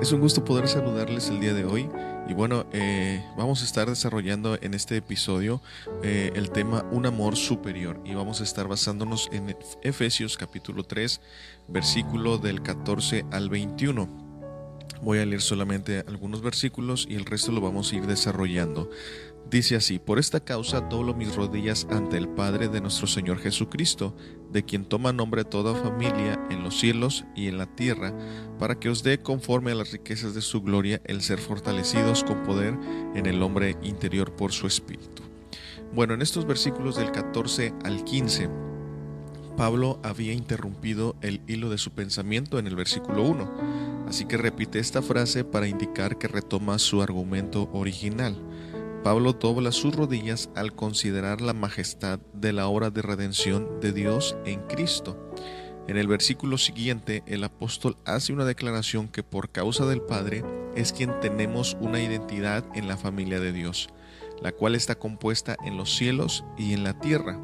Es un gusto poder saludarles el día de hoy y bueno, eh, vamos a estar desarrollando en este episodio eh, el tema Un amor superior y vamos a estar basándonos en Efesios capítulo 3 versículo del 14 al 21. Voy a leer solamente algunos versículos y el resto lo vamos a ir desarrollando. Dice así, por esta causa doblo mis rodillas ante el Padre de nuestro Señor Jesucristo, de quien toma nombre toda familia en los cielos y en la tierra, para que os dé conforme a las riquezas de su gloria el ser fortalecidos con poder en el hombre interior por su espíritu. Bueno, en estos versículos del 14 al 15, Pablo había interrumpido el hilo de su pensamiento en el versículo 1, así que repite esta frase para indicar que retoma su argumento original. Pablo dobla sus rodillas al considerar la majestad de la obra de redención de Dios en Cristo. En el versículo siguiente, el apóstol hace una declaración que por causa del Padre es quien tenemos una identidad en la familia de Dios, la cual está compuesta en los cielos y en la tierra.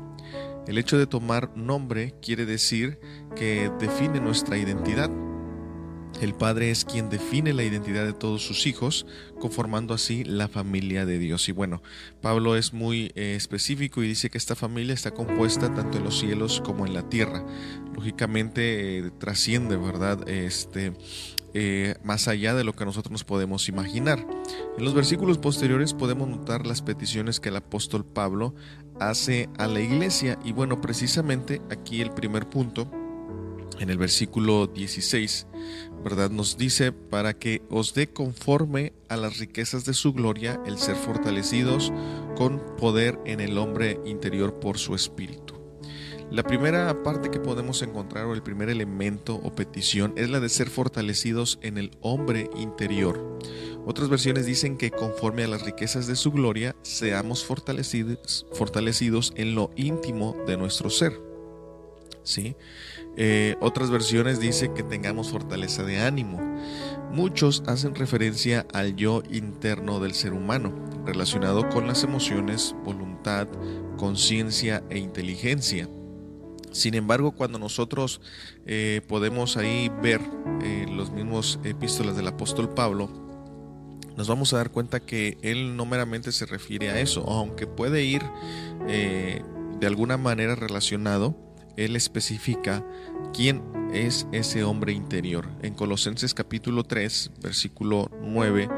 El hecho de tomar nombre quiere decir que define nuestra identidad. El Padre es quien define la identidad de todos sus hijos, conformando así la familia de Dios. Y bueno, Pablo es muy eh, específico y dice que esta familia está compuesta tanto en los cielos como en la tierra. Lógicamente eh, trasciende, ¿verdad? Este, eh, más allá de lo que nosotros nos podemos imaginar. En los versículos posteriores podemos notar las peticiones que el apóstol Pablo hace a la iglesia. Y bueno, precisamente aquí el primer punto en el versículo 16, ¿verdad? Nos dice, para que os dé conforme a las riquezas de su gloria el ser fortalecidos con poder en el hombre interior por su espíritu. La primera parte que podemos encontrar o el primer elemento o petición es la de ser fortalecidos en el hombre interior. Otras versiones dicen que conforme a las riquezas de su gloria seamos fortalecidos, fortalecidos en lo íntimo de nuestro ser. ¿Sí? Eh, otras versiones dicen que tengamos fortaleza de ánimo. Muchos hacen referencia al yo interno del ser humano, relacionado con las emociones, voluntad, conciencia e inteligencia. Sin embargo, cuando nosotros eh, podemos ahí ver eh, los mismos epístolas del apóstol Pablo, nos vamos a dar cuenta que él no meramente se refiere a eso, aunque puede ir de alguna manera relacionado él especifica quién es ese hombre interior. En Colosenses capítulo 3, versículo 9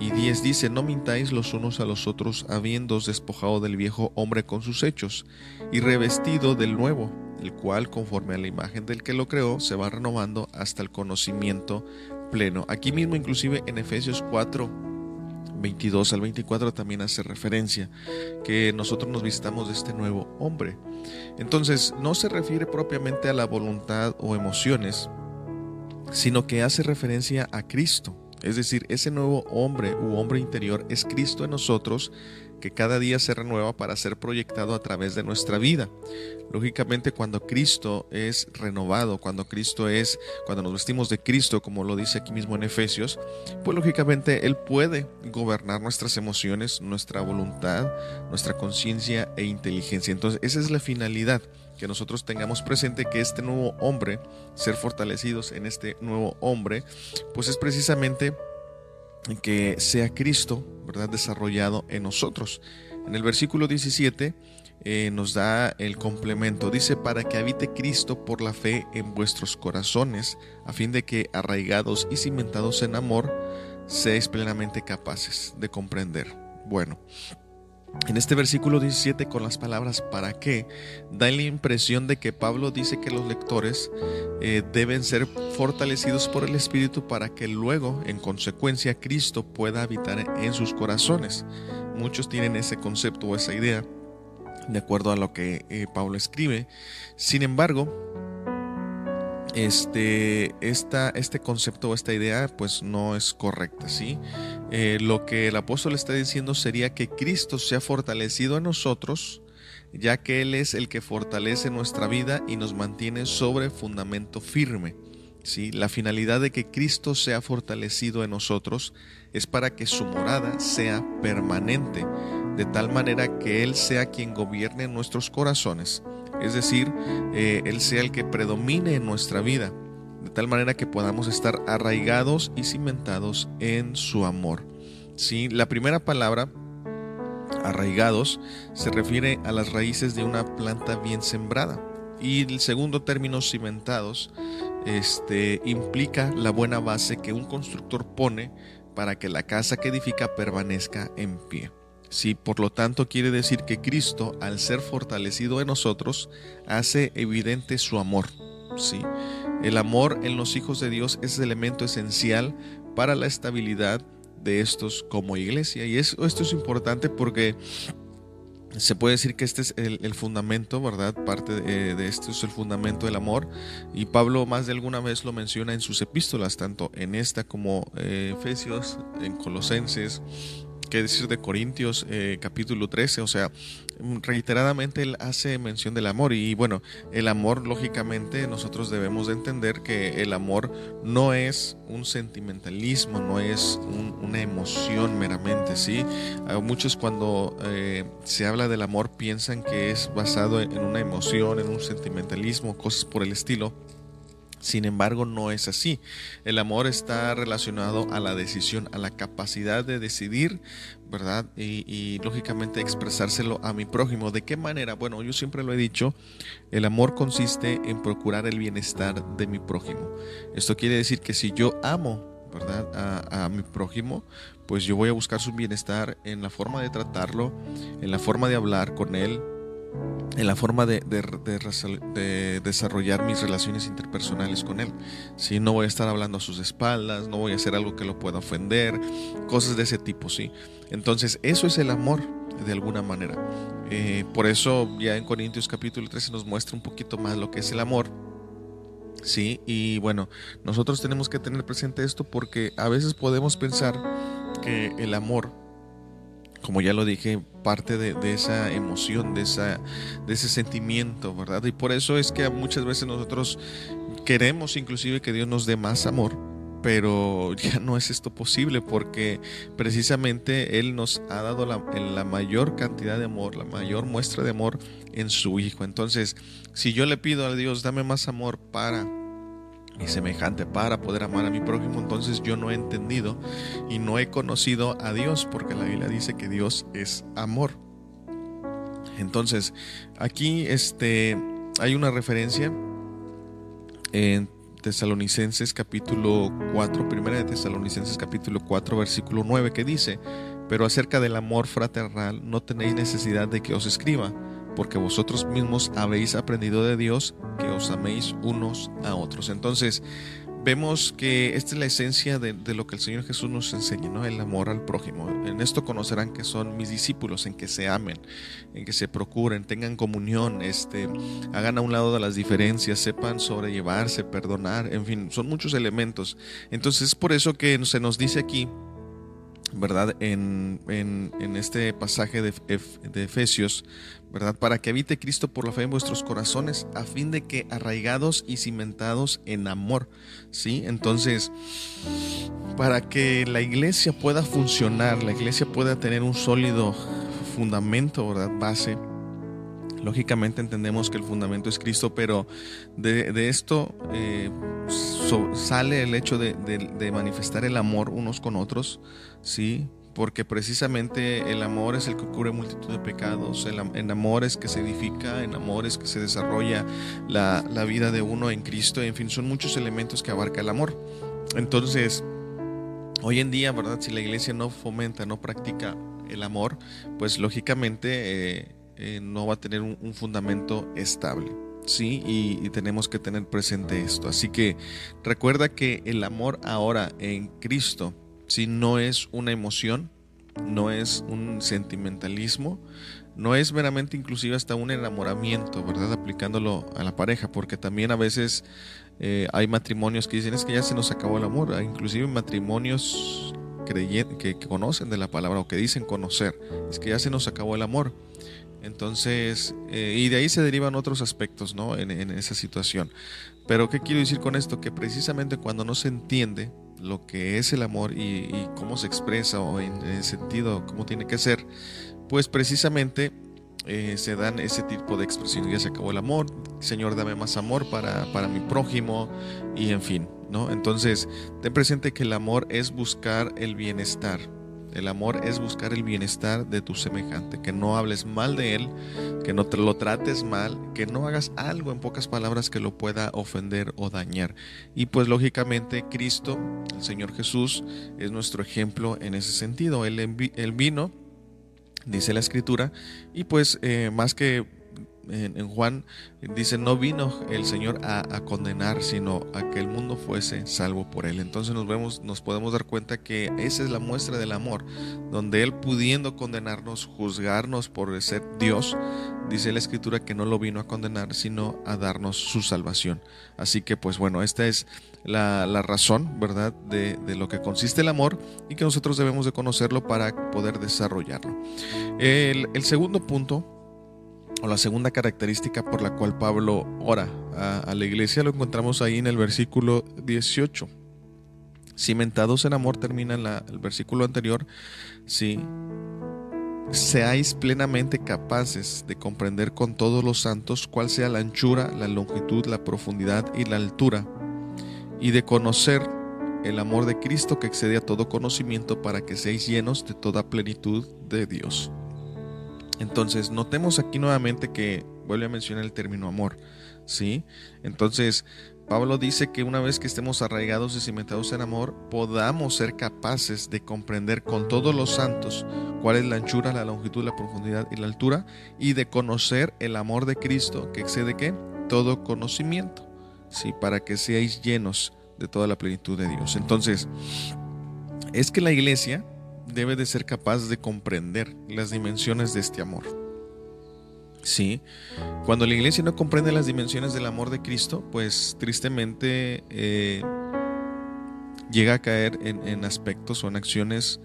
y 10 dice, no mintáis los unos a los otros, habiéndoos despojado del viejo hombre con sus hechos, y revestido del nuevo, el cual, conforme a la imagen del que lo creó, se va renovando hasta el conocimiento pleno. Aquí mismo, inclusive en Efesios 4, 22 al 24 también hace referencia que nosotros nos visitamos de este nuevo hombre. Entonces, no se refiere propiamente a la voluntad o emociones, sino que hace referencia a Cristo. Es decir, ese nuevo hombre u hombre interior es Cristo en nosotros que cada día se renueva para ser proyectado a través de nuestra vida. Lógicamente cuando Cristo es renovado, cuando Cristo es, cuando nos vestimos de Cristo, como lo dice aquí mismo en Efesios, pues lógicamente Él puede gobernar nuestras emociones, nuestra voluntad, nuestra conciencia e inteligencia. Entonces esa es la finalidad, que nosotros tengamos presente que este nuevo hombre, ser fortalecidos en este nuevo hombre, pues es precisamente que sea Cristo, ¿verdad?, desarrollado en nosotros. En el versículo 17 eh, nos da el complemento. Dice, para que habite Cristo por la fe en vuestros corazones, a fin de que, arraigados y cimentados en amor, seáis plenamente capaces de comprender. Bueno, en este versículo 17 con las palabras para qué, da la impresión de que Pablo dice que los lectores eh, deben ser fortalecidos por el Espíritu para que luego, en consecuencia, Cristo pueda habitar en sus corazones. Muchos tienen ese concepto o esa idea de acuerdo a lo que eh, Pablo escribe. Sin embargo, este, esta, este concepto o esta idea pues no es correcta, ¿sí? Eh, lo que el apóstol está diciendo sería que Cristo se ha fortalecido en nosotros, ya que Él es el que fortalece nuestra vida y nos mantiene sobre fundamento firme. ¿sí? La finalidad de que Cristo sea fortalecido en nosotros es para que su morada sea permanente, de tal manera que Él sea quien gobierne nuestros corazones es decir, eh, Él sea el que predomine en nuestra vida, de tal manera que podamos estar arraigados y cimentados en su amor. ¿Sí? La primera palabra, arraigados, se refiere a las raíces de una planta bien sembrada. Y el segundo término, cimentados, este, implica la buena base que un constructor pone para que la casa que edifica permanezca en pie. Sí, por lo tanto quiere decir que Cristo, al ser fortalecido en nosotros, hace evidente su amor. Sí, el amor en los hijos de Dios es el elemento esencial para la estabilidad de estos como iglesia. Y esto es importante porque se puede decir que este es el, fundamento, ¿verdad? Parte de, esto es el fundamento del amor. Y Pablo más de alguna vez lo menciona en sus epístolas, tanto en esta como eh, Efesios, en Colosenses, qué decir de Corintios eh, capítulo 13, o sea, reiteradamente él hace mención del amor y bueno, el amor lógicamente nosotros debemos de entender que el amor no es un sentimentalismo, no es una emoción meramente, ¿sí? muchos cuando eh, se habla del amor piensan que es basado en una emoción, en un sentimentalismo, cosas por el estilo. Sin embargo, no es así. El amor está relacionado a la decisión, a la capacidad de decidir, ¿verdad? Y, lógicamente expresárselo a mi prójimo. ¿De qué manera? Bueno, yo siempre lo he dicho, el amor consiste en procurar el bienestar de mi prójimo. Esto quiere decir que si yo amo, ¿verdad? A, a mi prójimo, pues yo voy a buscar su bienestar en la forma de tratarlo, en la forma de hablar con él, en la forma de, desarrollar mis relaciones interpersonales con él. Si no voy a estar hablando a sus espaldas, no voy a hacer algo que lo pueda ofender, cosas de ese tipo, sí. Entonces, eso es el amor, de alguna manera. Eh, por eso ya en Corintios capítulo 13 nos muestra un poquito más lo que es el amor. Sí, y bueno, nosotros tenemos que tener presente esto porque a veces podemos pensar que el amor como ya lo dije, parte de, esa emoción, de, esa, de ese sentimiento, ¿verdad? Y por eso es que muchas veces nosotros queremos inclusive que Dios nos dé más amor, pero ya no es esto posible porque precisamente Él nos ha dado la, la, mayor cantidad de amor, la mayor muestra de amor en su Hijo. Entonces, si yo le pido a Dios, dame más amor para y semejante para poder amar a mi prójimo, entonces yo no he entendido y no he conocido a Dios, porque la Biblia dice que Dios es amor. Entonces, aquí este, hay una referencia en Tesalonicenses capítulo 4, primera de Tesalonicenses capítulo 4, versículo 9, que dice, pero acerca del amor fraternal no tenéis necesidad de que os escriba porque vosotros mismos habéis aprendido de Dios que os améis unos a otros. Entonces, vemos que esta es la esencia de, lo que el Señor Jesús nos enseña, ¿no? El amor al prójimo. En esto conocerán que son mis discípulos, en que se amen, en que se procuren, tengan comunión, este, hagan a un lado de las diferencias, sepan sobrellevarse, perdonar, en fin, son muchos elementos. Entonces, es por eso que se nos dice aquí ¿verdad? En, en, este pasaje de, de, Efesios, ¿verdad? Para que habite Cristo por la fe en vuestros corazones, a fin de que arraigados y cimentados en amor, ¿sí? Entonces, para que la iglesia pueda funcionar, la iglesia pueda tener un sólido fundamento, ¿verdad? Base, Lógicamente entendemos que el fundamento es Cristo, pero de, esto eh, sale el hecho de, manifestar el amor unos con otros, ¿sí? Porque precisamente el amor es el que cubre multitud de pecados, el, amor es que se edifica, en amor es que se desarrolla la, la vida de uno en Cristo, en fin, son muchos elementos que abarca el amor. Entonces, hoy en día, ¿verdad? Si la iglesia no fomenta, no practica el amor, pues lógicamente... Eh, eh, no va a tener un, fundamento estable. Sí, y, tenemos que tener presente esto. Así que recuerda que el amor ahora en Cristo, si no es una emoción, no es un sentimentalismo, no es meramente inclusive hasta un enamoramiento, ¿verdad? Aplicándolo a la pareja, porque también a veces eh, hay matrimonios que dicen es que ya se nos acabó el amor, inclusive matrimonios que, que conocen de la palabra o que dicen conocer, es que ya se nos acabó el amor. Entonces, eh, y de ahí se derivan otros aspectos, ¿no? En, esa situación. Pero, ¿qué quiero decir con esto? Que precisamente cuando no se entiende lo que es el amor y, cómo se expresa o en, el sentido, cómo tiene que ser, pues precisamente eh, se dan ese tipo de expresiones. Ya se acabó el amor, Señor, dame más amor para, para mi prójimo y en fin, ¿no? Entonces, ten presente que el amor es buscar el bienestar. El amor es buscar el bienestar de tu semejante, que no hables mal de él, que no te lo trates mal, que no hagas algo en pocas palabras que lo pueda ofender o dañar. Y pues lógicamente Cristo, el Señor Jesús, es nuestro ejemplo en ese sentido. Él, vino dice la escritura, y pues eh, más que en, Juan dice, no vino el Señor a, condenar, sino a que el mundo fuese salvo por él. Entonces nos, vemos, nos podemos dar cuenta que esa es la muestra del amor, donde él pudiendo condenarnos, juzgarnos por ser Dios, dice la escritura que no lo vino a condenar, sino a darnos su salvación. Así que pues bueno, esta es la, razón, ¿verdad?, de, lo que consiste el amor y que nosotros debemos de conocerlo para poder desarrollarlo. El, el segundo punto o la segunda característica por la cual Pablo ora a, la iglesia lo encontramos ahí en el versículo 18. Cimentados en amor termina el versículo anterior. Sí. Seáis plenamente capaces de comprender con todos los santos cuál sea la anchura, la longitud, la profundidad y la altura, y de conocer el amor de Cristo que excede a todo conocimiento para que seáis llenos de toda plenitud de Dios. Entonces, notemos aquí nuevamente que vuelve a mencionar el término amor, ¿sí? Entonces, Pablo dice que una vez que estemos arraigados y cimentados en amor, podamos ser capaces de comprender con todos los santos cuál es la anchura, la longitud, la profundidad y la altura, y de conocer el amor de Cristo, que excede qué? Todo conocimiento, ¿sí? Para que seáis llenos de toda la plenitud de Dios. Entonces, es que la iglesia debe de ser capaz de comprender las dimensiones de este amor. Sí, cuando la iglesia no comprende las dimensiones del amor de Cristo, pues tristemente eh, llega a caer en, aspectos o en acciones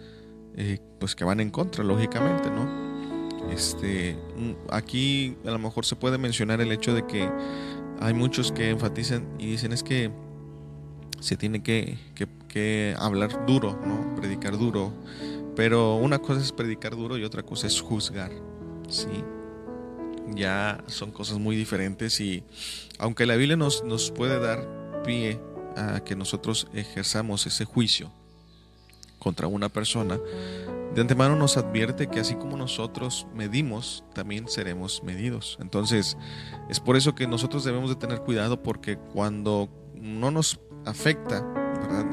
eh, pues que van en contra, lógicamente, ¿no? Este, aquí a lo mejor se puede mencionar el hecho de que hay muchos que enfatizan y dicen es que se tiene que, que hablar duro, ¿no? Predicar duro, pero una cosa es predicar duro y otra cosa es juzgar. Sí. Ya son cosas muy diferentes y aunque la Biblia nos, nos puede dar pie a que nosotros ejerzamos ese juicio contra una persona, de antemano nos advierte que así como nosotros medimos, también seremos medidos. Entonces, es por eso que nosotros debemos de tener cuidado porque cuando no nos afecta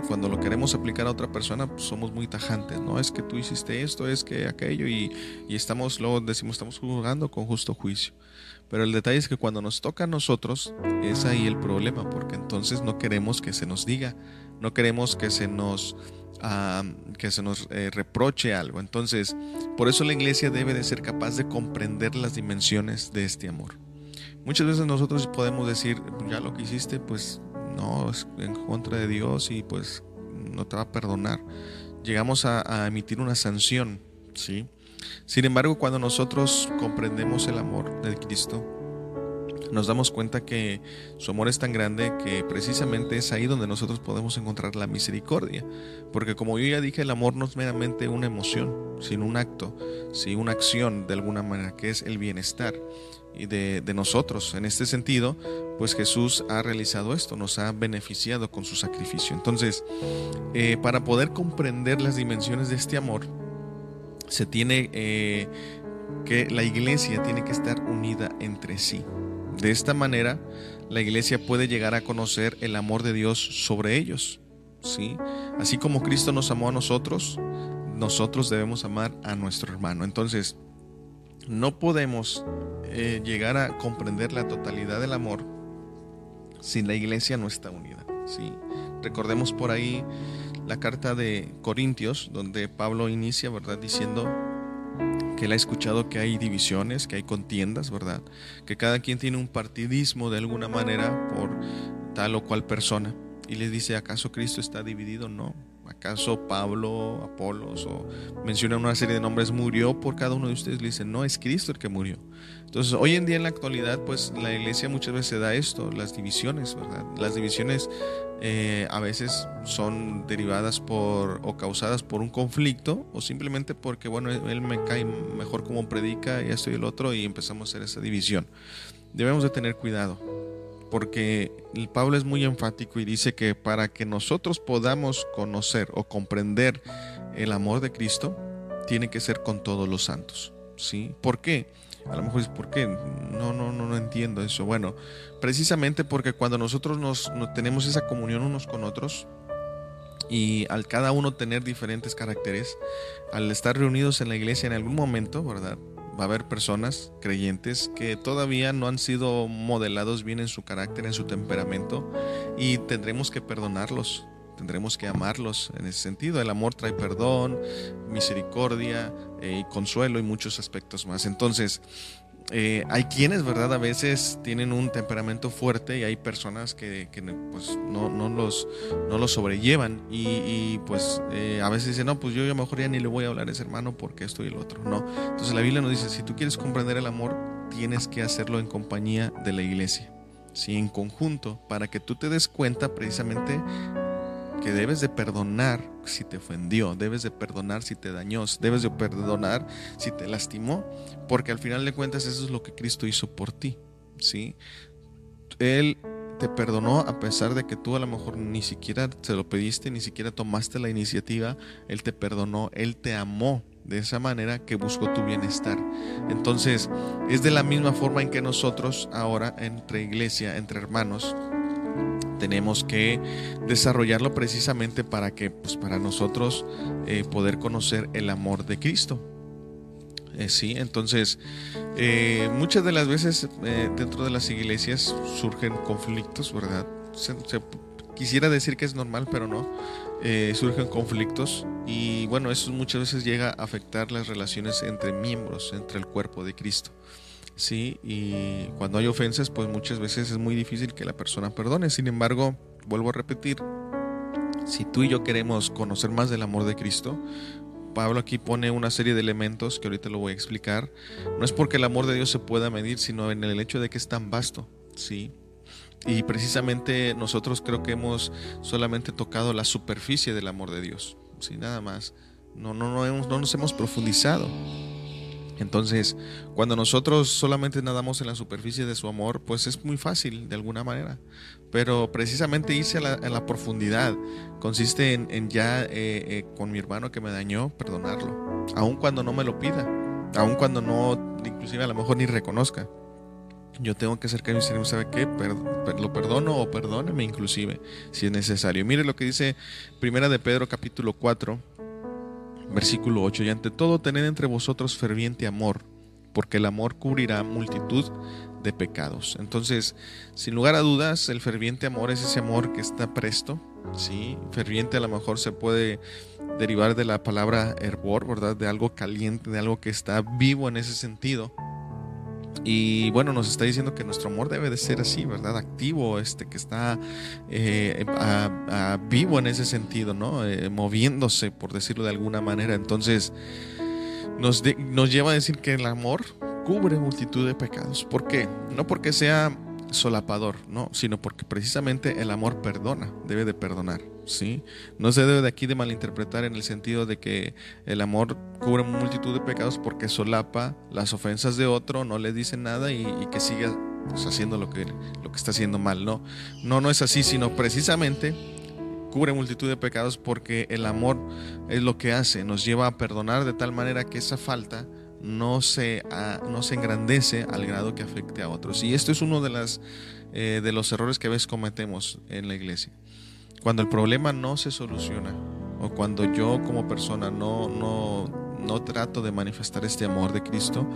cuando lo queremos aplicar a otra persona, pues somos muy tajantes, ¿no? Es que tú hiciste esto, es que aquello, y, estamos, luego decimos, estamos juzgando con justo juicio. Pero el detalle es que cuando nos toca a nosotros, es ahí el problema, porque entonces no queremos que se nos diga, no queremos que se nos, que se nos eh, reproche algo. Entonces, por eso la iglesia debe de ser capaz de comprender las dimensiones de este amor. Muchas veces nosotros podemos decir, ya lo que hiciste, pues no, es en contra de Dios y pues no te va a perdonar. Llegamos a, emitir una sanción, ¿sí? Sin embargo, cuando nosotros comprendemos el amor de Cristo, nos damos cuenta que su amor es tan grande que precisamente es ahí donde nosotros podemos encontrar la misericordia. Porque como yo ya dije, el amor no es meramente una emoción, sino un acto, sino una acción de alguna manera, que es el bienestar y de, nosotros. En este sentido, pues Jesús ha realizado esto, nos ha beneficiado con su sacrificio. Entonces, eh, para poder comprender las dimensiones de este amor, se tiene eh, que la iglesia tiene que estar unida entre sí. De esta manera, la iglesia puede llegar a conocer el amor de Dios sobre ellos. ¿sí? Así como Cristo nos amó a nosotros, nosotros debemos amar a nuestro hermano. Entonces, no podemos eh, llegar a comprender la totalidad del amor si la iglesia no está unida. ¿sí? Recordemos por ahí la carta de Corintios, donde Pablo inicia, ¿verdad? Diciendo que él ha escuchado que hay divisiones, que hay contiendas, ¿verdad? Que cada quien tiene un partidismo de alguna manera por tal o cual persona. Y le dice, ¿acaso Cristo está dividido? No, ¿Acaso Pablo, Apolos o menciona una serie de nombres murió por cada uno de ustedes? Le dicen, no, es Cristo el que murió. Entonces, hoy en día en la actualidad, pues la iglesia muchas veces da esto, las divisiones, ¿verdad? Las divisiones eh, a veces son derivadas por o causadas por un conflicto o simplemente porque, bueno, él me cae mejor como predica y esto y el otro y empezamos a hacer esa división. Debemos de tener cuidado porque Pablo es muy enfático y dice que para que nosotros podamos conocer o comprender el amor de Cristo, tiene que ser con todos los santos. ¿Sí? ¿Por qué? A lo mejor es ¿por qué? No, no, no, no entiendo eso. Bueno, precisamente porque cuando nosotros nos, tenemos esa comunión unos con otros, y al cada uno tener diferentes caracteres, al estar reunidos en la iglesia en algún momento, ¿verdad? va a haber personas creyentes que todavía no han sido modelados bien en su carácter, en su temperamento, y tendremos que perdonarlos, tendremos que amarlos en ese sentido. El amor trae perdón, misericordia eh, y consuelo y muchos aspectos más. Entonces, eh, hay quienes, ¿verdad? A veces tienen un temperamento fuerte y hay personas que, pues, no, no, los, no los sobrellevan y, pues eh, a veces dicen, no, pues yo, yo mejor ya ni le voy a hablar a ese hermano porque esto y el otro, ¿no? Entonces la Biblia nos dice, si tú quieres comprender el amor, tienes que hacerlo en compañía de la iglesia, ¿sí? En conjunto, para que tú te des cuenta precisamente que debes de perdonar si te ofendió, debes de perdonar si te dañó, debes de perdonar si te lastimó, porque al final de cuentas eso es lo que Cristo hizo por ti, ¿sí? Él te perdonó a pesar de que tú a lo mejor ni siquiera se lo pediste, ni siquiera tomaste la iniciativa, Él te perdonó, Él te amó de esa manera que buscó tu bienestar. Entonces, es de la misma forma en que nosotros ahora entre iglesia, entre hermanos, tenemos que desarrollarlo precisamente para que, pues para nosotros eh, poder conocer el amor de Cristo. Eh, sí, entonces eh, muchas de las veces dentro de las iglesias surgen conflictos, ¿verdad? quisiera decir que es normal, pero no. surgen conflictos y bueno, eso muchas veces llega a afectar las relaciones entre miembros, entre el cuerpo de Cristo. ¿Sí? Y cuando hay ofensas, pues muchas veces es muy difícil que la persona perdone. Sin embargo, vuelvo a repetir, si tú y yo queremos conocer más del amor de Cristo, Pablo aquí pone una serie de elementos que ahorita lo voy a explicar. No es porque el amor de Dios se pueda medir, sino en el hecho de que es tan vasto, ¿sí? Y precisamente nosotros creo que hemos solamente tocado la superficie del amor de Dios, ¿sí? Nada más. No, no, no, hemos, no nos hemos profundizado. Entonces, cuando nosotros solamente nadamos en la superficie de su amor, pues es muy fácil de alguna manera. Pero precisamente irse a la, profundidad consiste en, ya eh, eh, con mi hermano que me dañó, perdonarlo. Aun cuando no me lo pida, aun cuando no, inclusive a lo mejor ni reconozca. Yo tengo que acercarme y decir, ¿sabe qué? lo perdono o perdóneme inclusive, si es necesario. Mire lo que dice Primera de Pedro capítulo 4, Versículo 8, y ante todo tened entre vosotros ferviente amor, porque el amor cubrirá multitud de pecados. Entonces, sin lugar a dudas, el ferviente amor es ese amor que está presto, ¿sí? Ferviente a lo mejor se puede derivar de la palabra hervor, ¿verdad? De algo caliente, de algo que está vivo en ese sentido. Y bueno, nos está diciendo que nuestro amor debe de ser así, ¿verdad? Activo, este, que está eh, vivo en ese sentido, ¿no? Eh, moviéndose, por decirlo de alguna manera. Entonces, nos, nos lleva a decir que el amor cubre multitud de pecados. ¿Por qué? No porque sea solapador, no, sino porque precisamente el amor perdona, debe de perdonar. ¿sí? No se debe de aquí de malinterpretar en el sentido de que el amor cubre multitud de pecados porque solapa las ofensas de otro, no le dice nada y, que siga pues, haciendo lo que, lo que está haciendo mal. No, no, no es así, sino precisamente cubre multitud de pecados porque el amor es lo que hace, nos lleva a perdonar de tal manera que esa falta no se, no se engrandece al grado que afecte a otros. Y esto es uno de, las, eh, de los errores que a veces cometemos en la iglesia. Cuando el problema no se soluciona o cuando yo como persona no, no, no trato de manifestar este amor de Cristo,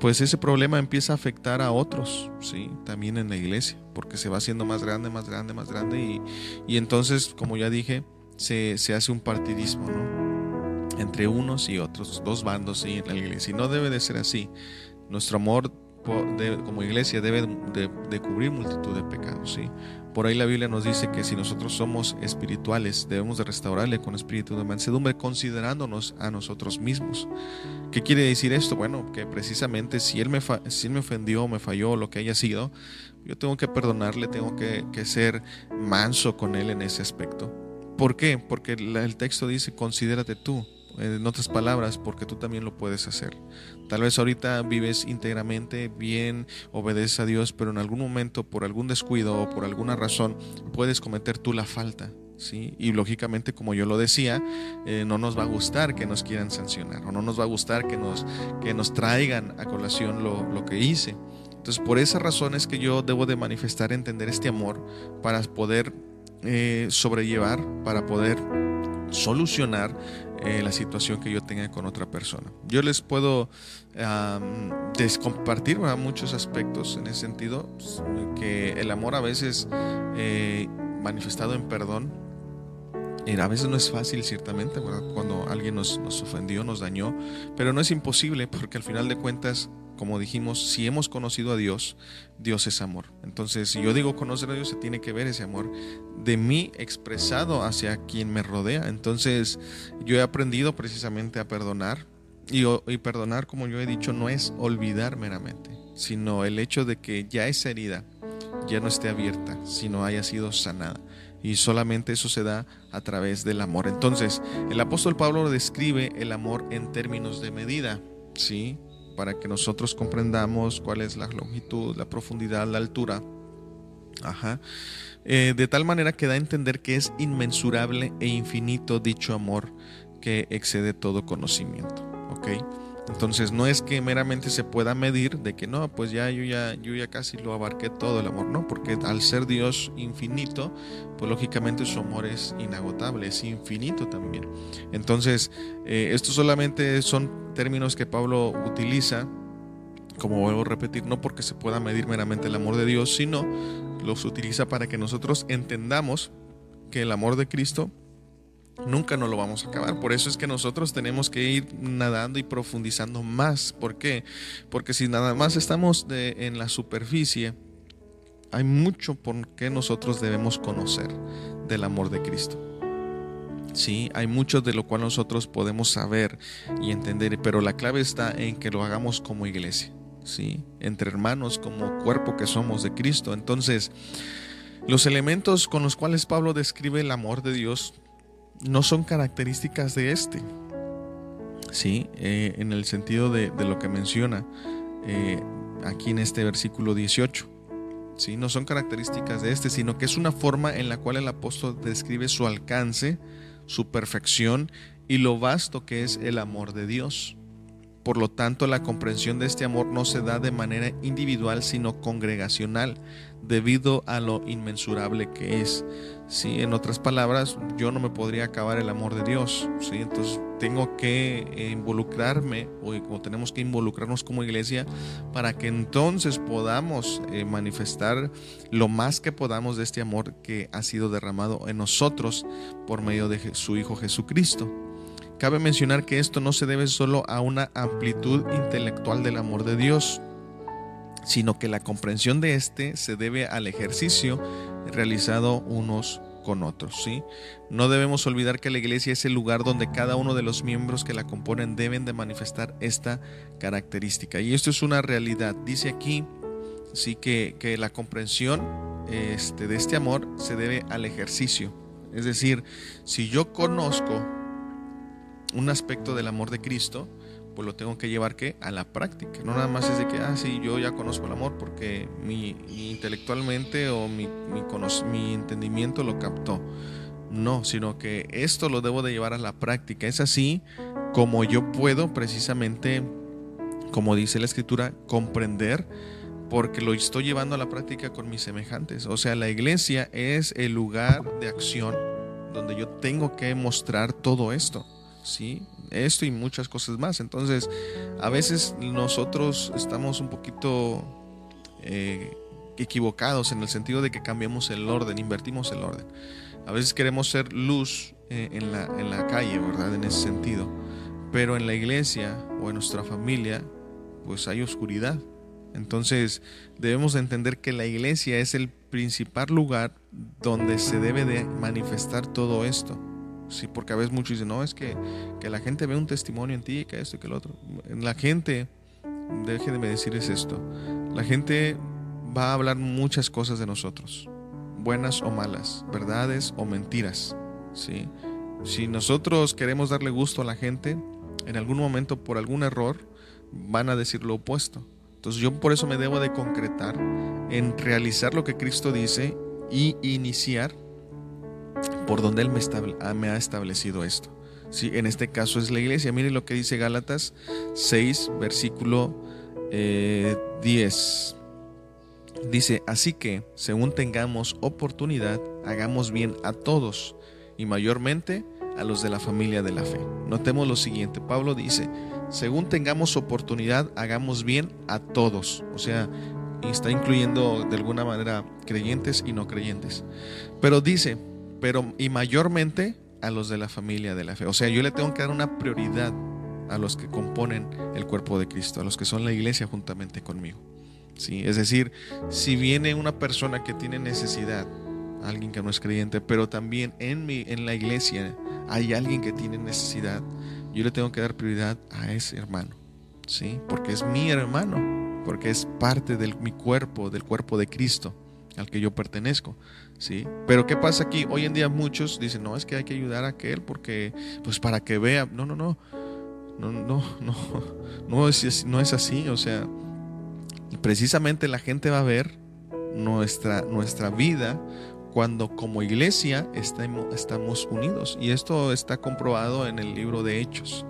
pues ese problema empieza a afectar a otros, ¿sí? También en la iglesia, porque se va haciendo más grande, más grande, más grande y, y entonces, como ya dije, se, se, hace un partidismo, ¿no? Entre unos y otros, dos bandos en la iglesia. Y no debe de ser así. Nuestro amor como iglesia debe de, cubrir multitud de pecados, ¿sí? Por ahí la Biblia nos dice que si nosotros somos espirituales, debemos de restaurarle con espíritu de mansedumbre, considerándonos a nosotros mismos. ¿Qué quiere decir esto? Bueno, que precisamente si él me, si me ofendió, me falló, lo que haya sido, yo tengo que perdonarle, tengo que, que ser manso con él en ese aspecto. ¿Por qué? Porque el texto dice, considérate tú, en otras palabras, porque tú también lo puedes hacer. Tal vez ahorita vives íntegramente, bien, obedeces a Dios, pero en algún momento, por algún descuido o por alguna razón, puedes cometer tú la falta. ¿Sí? Y lógicamente, como yo lo decía, eh, no nos va a gustar que nos quieran sancionar o no nos va a gustar que nos, que nos traigan a colación lo, lo que hice. Entonces, por esa razón es que yo debo de manifestar, entender este amor para poder eh, sobrellevar, para poder solucionar eh, la situación que yo tenga con otra persona. Yo les puedo descompartir muchos aspectos en ese sentido, pues, que el amor a veces eh, manifestado en perdón, a veces no es fácil, ciertamente, cuando alguien nos, nos ofendió, nos dañó, pero no es imposible porque al final de cuentas como dijimos, si hemos conocido a Dios, Dios es amor. Entonces, si yo digo conocer a Dios, se tiene que ver ese amor de mí expresado hacia quien me rodea. Entonces, yo he aprendido precisamente a perdonar. Y, y perdonar, como yo he dicho, no es olvidar meramente, sino el hecho de que ya esa herida ya no esté abierta, sino haya sido sanada. Y solamente eso se da a través del amor. Entonces, el apóstol Pablo describe el amor en términos de medida. ¿sí? Para que nosotros comprendamos cuál es la longitud, la profundidad, la altura. Ajá. Eh, de tal manera que da a entender que es inmensurable e infinito dicho amor que excede todo conocimiento. ¿Ok? Entonces no es que meramente se pueda medir de que no, pues ya yo ya yo ya casi lo abarqué todo el amor, no, porque al ser Dios infinito, pues lógicamente su amor es inagotable, es infinito también. Entonces, eh, esto solamente son términos que Pablo utiliza, como vuelvo a repetir, no porque se pueda medir meramente el amor de Dios, sino los utiliza para que nosotros entendamos que el amor de Cristo nunca nos lo vamos a acabar. Por eso es que nosotros tenemos que ir nadando y profundizando más. ¿Por qué? Porque si nada más estamos en la superficie, hay mucho por qué nosotros debemos conocer del amor de Cristo. Sí, hay mucho de lo cual nosotros podemos saber y entender, pero la clave está en que lo hagamos como iglesia, sí, entre hermanos, como cuerpo que somos de Cristo. Entonces, los elementos con los cuales Pablo describe el amor de Dios no son características de este. Sí, eh, en el sentido de, lo que menciona eh, aquí en este versículo 18. Sí, no son características de este, sino que es una forma en la cual el apóstol describe su alcance, su perfección y lo vasto que es el amor de Dios. Por lo tanto, la comprensión de este amor no se da de manera individual, sino congregacional, debido a lo inmensurable que es. ¿Sí? En otras palabras, yo no me podría acabar el amor de Dios. ¿sí? Entonces tengo que eh, involucrarme o, tenemos que involucrarnos como iglesia para que entonces podamos eh, manifestar lo más que podamos de este amor que ha sido derramado en nosotros por medio de su Hijo Jesucristo. Cabe mencionar que esto no se debe solo a una amplitud intelectual del amor de Dios, sino que la comprensión de este se debe al ejercicio realizado unos con otros, ¿sí? No debemos olvidar que la iglesia es el lugar donde cada uno de los miembros que la componen deben de manifestar esta característica. Y esto es una realidad. Dice aquí, sí, que, que la comprensión este, de este amor se debe al ejercicio. Es decir, si yo conozco un aspecto del amor de Cristo, pues lo tengo que llevar ¿qué? a la práctica. No nada más es de que, ah, sí, yo ya conozco el amor porque mi, intelectualmente o mi, mi, mi entendimiento lo captó. No, sino que esto lo debo de llevar a la práctica. Es así como yo puedo precisamente, como dice la escritura, comprender porque lo estoy llevando a la práctica con mis semejantes. O sea, la iglesia es el lugar de acción donde yo tengo que mostrar todo esto. ¿Sí? Esto y muchas cosas más. Entonces, a veces nosotros estamos un poquito eh, equivocados en el sentido de que cambiamos el orden, invertimos el orden. A veces queremos ser luz eh, en, la, en la calle, ¿verdad? En ese sentido. Pero en la iglesia o en nuestra familia, pues hay oscuridad. Entonces debemos entender que la iglesia es el principal lugar donde se debe de manifestar todo esto. Sí, porque a veces muchos dicen, no, es que, que la gente ve un testimonio en ti, que esto y que el otro. La gente, déjenme decirles esto, la gente va a hablar muchas cosas de nosotros, buenas o malas, verdades o mentiras. ¿sí? Si nosotros queremos darle gusto a la gente, en algún momento por algún error van a decir lo opuesto. Entonces yo por eso me debo de concretar en realizar lo que Cristo dice y iniciar por donde Él me, ah, me ha establecido esto. Sí, en este caso es la iglesia. Mire lo que dice Gálatas 6, versículo 10. Eh, dice, así que, según tengamos oportunidad, hagamos bien a todos y mayormente a los de la familia de la fe. Notemos lo siguiente, Pablo dice, según tengamos oportunidad, hagamos bien a todos. O sea, está incluyendo de alguna manera creyentes y no creyentes. Pero dice, pero y mayormente a los de la familia de la fe. O sea, yo le tengo que dar una prioridad a los que componen el cuerpo de Cristo, a los que son la iglesia juntamente conmigo. ¿Sí? Es decir, si viene una persona que tiene necesidad, alguien que no es creyente, pero también en, mi, en la iglesia hay alguien que tiene necesidad, yo le tengo que dar prioridad a ese hermano, ¿sí? Porque es mi hermano, porque es parte de mi cuerpo, del cuerpo de Cristo al que yo pertenezco, ¿sí? Pero ¿qué pasa aquí? Hoy en día muchos dicen, no, es que hay que ayudar a aquel porque, pues para que vea, no, no, no, no, no, no, no es, no es así, o sea, precisamente la gente va a ver nuestra, nuestra vida cuando como iglesia estamos unidos. Y esto está comprobado en el libro de Hechos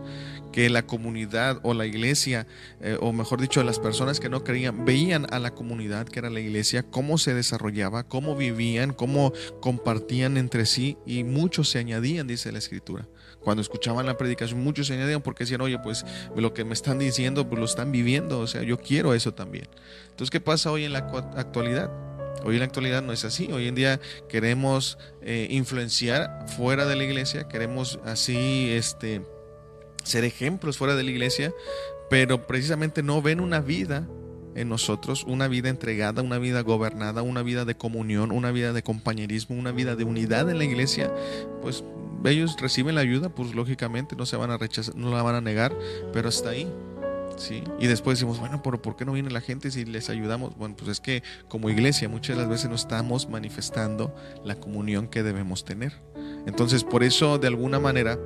que la comunidad o la iglesia, eh, o mejor dicho, las personas que no creían, veían a la comunidad que era la iglesia, cómo se desarrollaba, cómo vivían, cómo compartían entre sí y muchos se añadían, dice la escritura. Cuando escuchaban la predicación, muchos se añadían porque decían, oye, pues lo que me están diciendo, pues lo están viviendo, o sea, yo quiero eso también. Entonces, ¿qué pasa hoy en la actualidad? Hoy en la actualidad no es así. Hoy en día queremos eh, influenciar fuera de la iglesia, queremos así este, ser ejemplos fuera de la iglesia, pero precisamente no ven una vida en nosotros, una vida entregada, una vida gobernada, una vida de comunión, una vida de compañerismo, una vida de unidad en la iglesia, pues ellos reciben la ayuda, pues lógicamente no se van a rechazar, no la van a negar, pero hasta ahí. ¿Sí? Y después decimos, bueno, pero ¿por qué no viene la gente si les ayudamos? Bueno, pues es que como iglesia muchas las veces no estamos manifestando la comunión que debemos tener. Entonces, por eso, de alguna manera,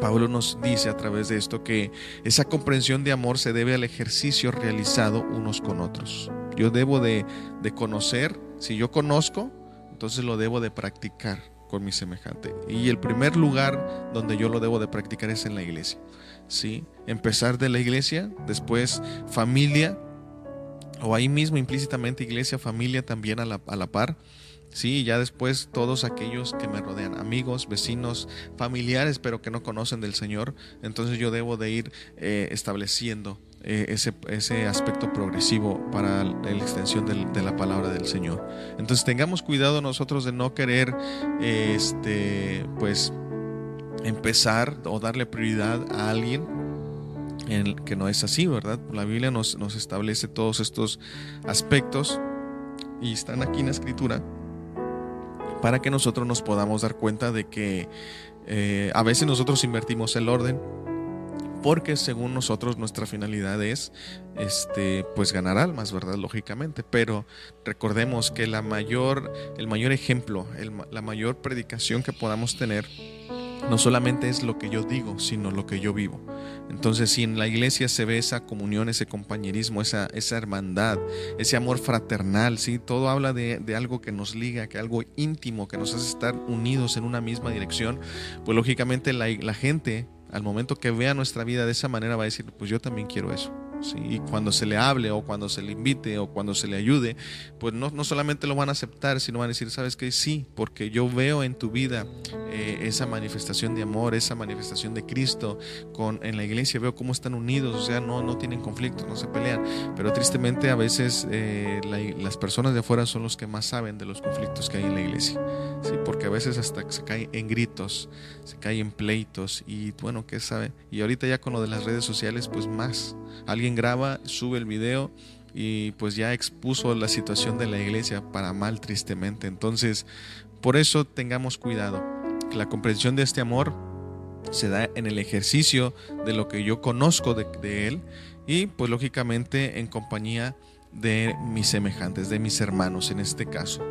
Pablo nos dice a través de esto que esa comprensión de amor se debe al ejercicio realizado unos con otros. Yo debo de, conocer, si yo conozco, entonces lo debo de practicar con mi semejante. Y el primer lugar donde yo lo debo de practicar es en la iglesia. ¿sí? Empezar de la iglesia, después familia, o ahí mismo implícitamente iglesia, familia también a la, a la par Sí, ya después todos aquellos que me rodean, amigos, vecinos, familiares, pero que no conocen del Señor, entonces yo debo de ir eh, estableciendo eh, ese, ese, aspecto progresivo para la extensión de la palabra del Señor. Entonces tengamos cuidado nosotros de no querer, este, pues, empezar o darle prioridad a alguien en que no es así, ¿verdad? La Biblia nos, nos establece todos estos aspectos y están aquí en la escritura para que nosotros nos podamos dar cuenta de que eh, a veces nosotros invertimos el orden porque según nosotros nuestra finalidad es este pues ganar almas, ¿verdad? Lógicamente, pero recordemos que la mayor el mayor ejemplo, la mayor predicación que podamos tener no solamente es lo que yo digo, sino lo que yo vivo. Entonces, si en la iglesia se ve esa comunión, ese compañerismo, esa, esa hermandad, ese amor fraternal, ¿sí? todo habla de, algo que nos liga, que algo íntimo, que nos hace estar unidos en una misma dirección, pues lógicamente la, la gente, al momento que vea nuestra vida de esa manera, va a decir, pues yo también quiero eso. Y cuando se le hable o cuando se le invite o cuando se le ayude, pues no, no solamente lo van a aceptar, sino van a decir, sabes que sí, porque yo veo en tu vida eh, esa manifestación de amor, esa manifestación de Cristo con, en la iglesia, veo cómo están unidos, o sea, no, no tienen conflictos, no se pelean, pero tristemente a veces eh, las personas de afuera son los que más saben de los conflictos que hay en la iglesia, ¿sí? porque a veces hasta se cae en gritos, se cae en pleitos y bueno, ¿qué sabe? Y ahorita ya con lo de las redes sociales, pues más, alguien graba, sube el video y pues ya expuso la situación de la iglesia para mal tristemente. Entonces, por eso tengamos cuidado. La comprensión de este amor se da en el ejercicio de lo que yo conozco de, él y pues lógicamente en compañía de mis semejantes, de mis hermanos en este caso.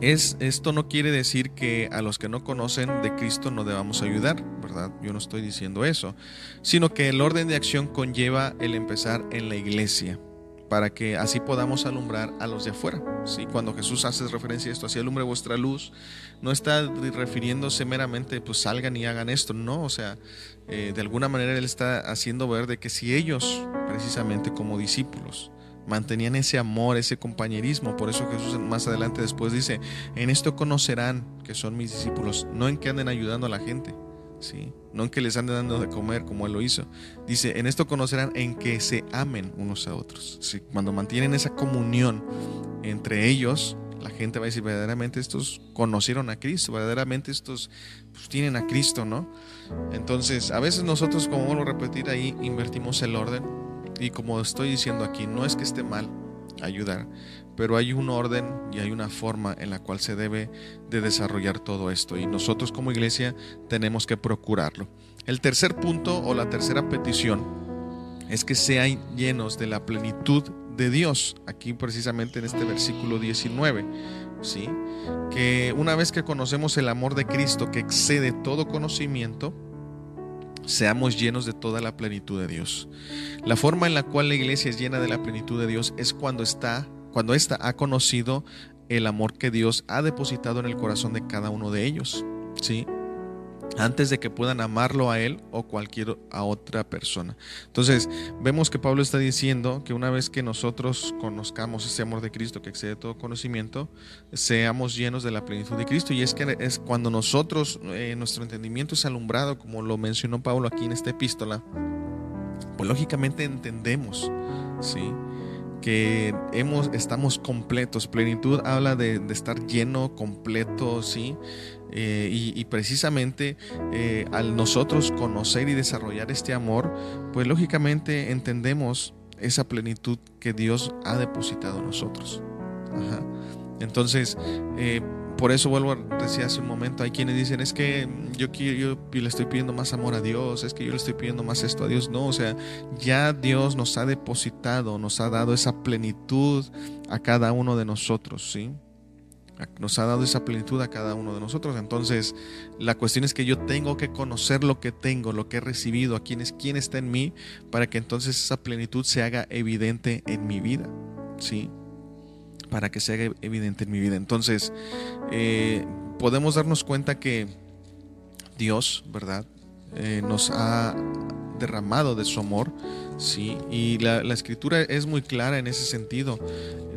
Es, esto no quiere decir que a los que no conocen de Cristo no debamos ayudar, ¿verdad? Yo no estoy diciendo eso, sino que el orden de acción conlleva el empezar en la iglesia para que así podamos alumbrar a los de afuera. ¿sí? Cuando Jesús hace referencia a esto, así alumbre vuestra luz, no está refiriéndose meramente, pues salgan y hagan esto, no, o sea, eh, de alguna manera Él está haciendo ver de que si ellos, precisamente como discípulos, mantenían ese amor, ese compañerismo. Por eso Jesús más adelante después dice, en esto conocerán que son mis discípulos, no en que anden ayudando a la gente, ¿sí? no en que les anden dando de comer como Él lo hizo. Dice, en esto conocerán en que se amen unos a otros. ¿sí? Cuando mantienen esa comunión entre ellos, la gente va a decir, verdaderamente estos conocieron a Cristo, verdaderamente estos pues, tienen a Cristo, ¿no? Entonces, a veces nosotros, como vuelvo a repetir, ahí invertimos el orden y como estoy diciendo aquí, no es que esté mal ayudar, pero hay un orden y hay una forma en la cual se debe de desarrollar todo esto y nosotros como iglesia tenemos que procurarlo. El tercer punto o la tercera petición es que sean llenos de la plenitud de Dios, aquí precisamente en este versículo 19, ¿sí? Que una vez que conocemos el amor de Cristo que excede todo conocimiento, seamos llenos de toda la plenitud de Dios. La forma en la cual la iglesia es llena de la plenitud de Dios es cuando está, cuando ésta ha conocido el amor que Dios ha depositado en el corazón de cada uno de ellos. ¿sí? Antes de que puedan amarlo a él o cualquier a otra persona. Entonces, vemos que Pablo está diciendo que una vez que nosotros conozcamos ese amor de Cristo que excede todo conocimiento, seamos llenos de la plenitud de Cristo. Y es que es cuando nosotros, eh, nuestro entendimiento es alumbrado, como lo mencionó Pablo aquí en esta epístola, pues lógicamente entendemos, ¿sí? Que hemos, estamos completos. Plenitud habla de, estar lleno, completo, ¿sí? Eh, y, precisamente eh, al nosotros conocer y desarrollar este amor, pues lógicamente entendemos esa plenitud que Dios ha depositado en nosotros. Entonces, eh, por eso vuelvo a decir hace un momento, hay quienes dicen, es que yo, quiero, yo le estoy pidiendo más amor a Dios, es que yo le estoy pidiendo más esto a Dios. No, o sea, ya Dios nos ha depositado, nos ha dado esa plenitud a cada uno de nosotros, ¿sí? nos ha dado esa plenitud a cada uno de nosotros. Entonces, la cuestión es que yo tengo que conocer lo que tengo, lo que he recibido, a quién, es, quién está en mí, para que entonces esa plenitud se haga evidente en mi vida. ¿Sí? Para que se haga evidente en mi vida. Entonces, eh, podemos darnos cuenta que Dios, ¿verdad? Eh, nos ha derramado de su amor, ¿sí? Y la, escritura es muy clara en ese sentido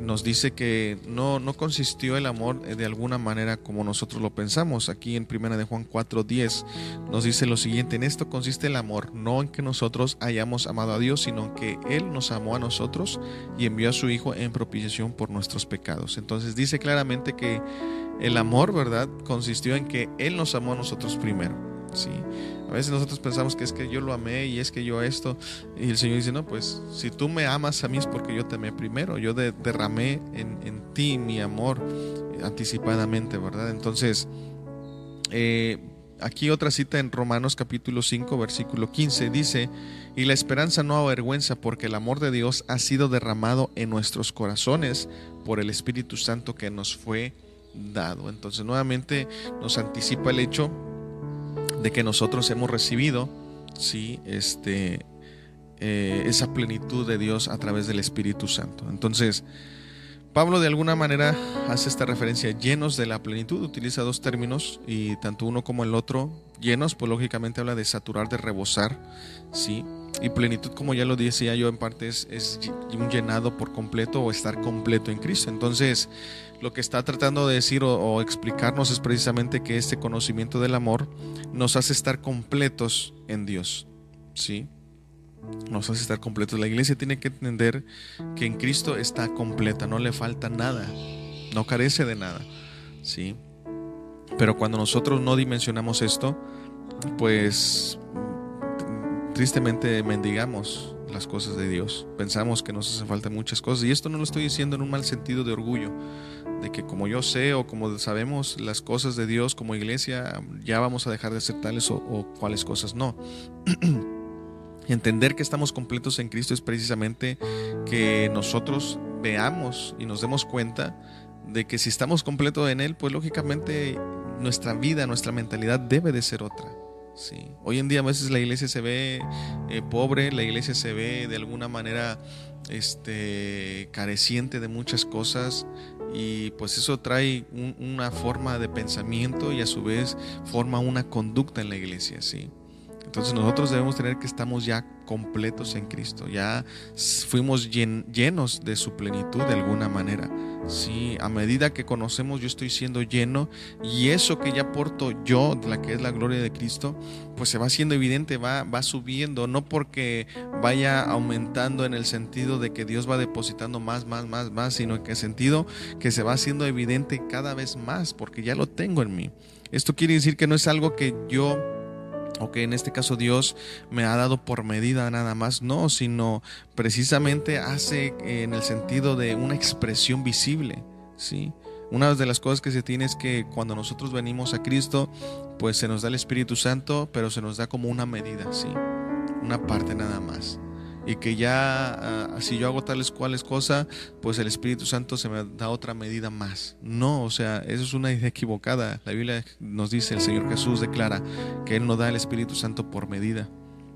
nos dice que no, no consistió el amor de alguna manera como nosotros lo pensamos. Aquí en Primera de Juan 4:10 nos dice lo siguiente, en esto consiste el amor, no en que nosotros hayamos amado a Dios, sino en que Él nos amó a nosotros y envió a su Hijo en propiciación por nuestros pecados. Entonces dice claramente que el amor, ¿verdad?, consistió en que Él nos amó a nosotros primero. ¿sí? A veces nosotros pensamos que es que yo lo amé y es que yo esto. Y el Señor dice, no, pues si tú me amas a mí es porque yo te amé primero. Yo derramé en, en, ti mi amor anticipadamente, ¿verdad? Entonces, eh, aquí otra cita en Romanos capítulo 5, versículo 15 dice, y la esperanza no avergüenza porque el amor de Dios ha sido derramado en nuestros corazones por el Espíritu Santo que nos fue dado. Entonces nuevamente nos anticipa el hecho de que nosotros hemos recibido ¿sí? este, eh, esa plenitud de Dios a través del Espíritu Santo. Entonces, Pablo de alguna manera hace esta referencia llenos de la plenitud, utiliza dos términos y tanto uno como el otro, llenos, pues lógicamente habla de saturar, de rebosar, ¿sí? Y plenitud, como ya lo decía yo, en parte es, es un llenado por completo o estar completo en Cristo. Entonces, lo que está tratando de decir o, explicarnos es precisamente que este conocimiento del amor nos hace estar completos en Dios. ¿Sí? Nos hace estar completos. La iglesia tiene que entender que en Cristo está completa, no le falta nada, no carece de nada. ¿Sí? Pero cuando nosotros no dimensionamos esto, pues tristemente mendigamos, las cosas de Dios. Pensamos que nos hace falta muchas cosas. Y esto no lo estoy diciendo en un mal sentido de orgullo, de que como yo sé o como sabemos las cosas de Dios como iglesia, ya vamos a dejar de ser tales o, o cuáles cosas no. Entender que estamos completos en Cristo es precisamente que nosotros veamos y nos demos cuenta de que si estamos completos en Él, pues lógicamente nuestra vida, nuestra mentalidad debe de ser otra. Sí. Hoy en día a veces la iglesia se ve eh, pobre, la iglesia se ve de alguna manera este, careciente de muchas cosas y pues eso trae una forma de pensamiento y a su vez forma una conducta en la iglesia. ¿sí? Entonces nosotros debemos tener que estamos ya completos en Cristo, ya fuimos llenos de su plenitud de alguna manera. Sí, a medida que conocemos yo estoy siendo lleno y eso que ya porto yo, de la que es la gloria de Cristo, pues se va haciendo evidente, va, va subiendo, no porque vaya aumentando en el sentido de que Dios va depositando más, más, más, más, sino en el sentido que se va haciendo evidente cada vez más, porque ya lo tengo en mí. Esto quiere decir que no es algo que yo o que en este caso Dios me ha dado por medida nada más, no, sino precisamente hace en el sentido de una expresión visible, ¿sí? Una de las cosas que se tiene es que cuando nosotros venimos a Cristo, pues se nos da el Espíritu Santo, pero se nos da como una medida, ¿sí? Una parte nada más y que ya ah, si yo hago tales cuales cosas, pues el Espíritu Santo se me da otra medida más. No, o sea, eso es una idea equivocada. La Biblia nos dice, el Señor Jesús declara que Él nos da el Espíritu Santo por medida.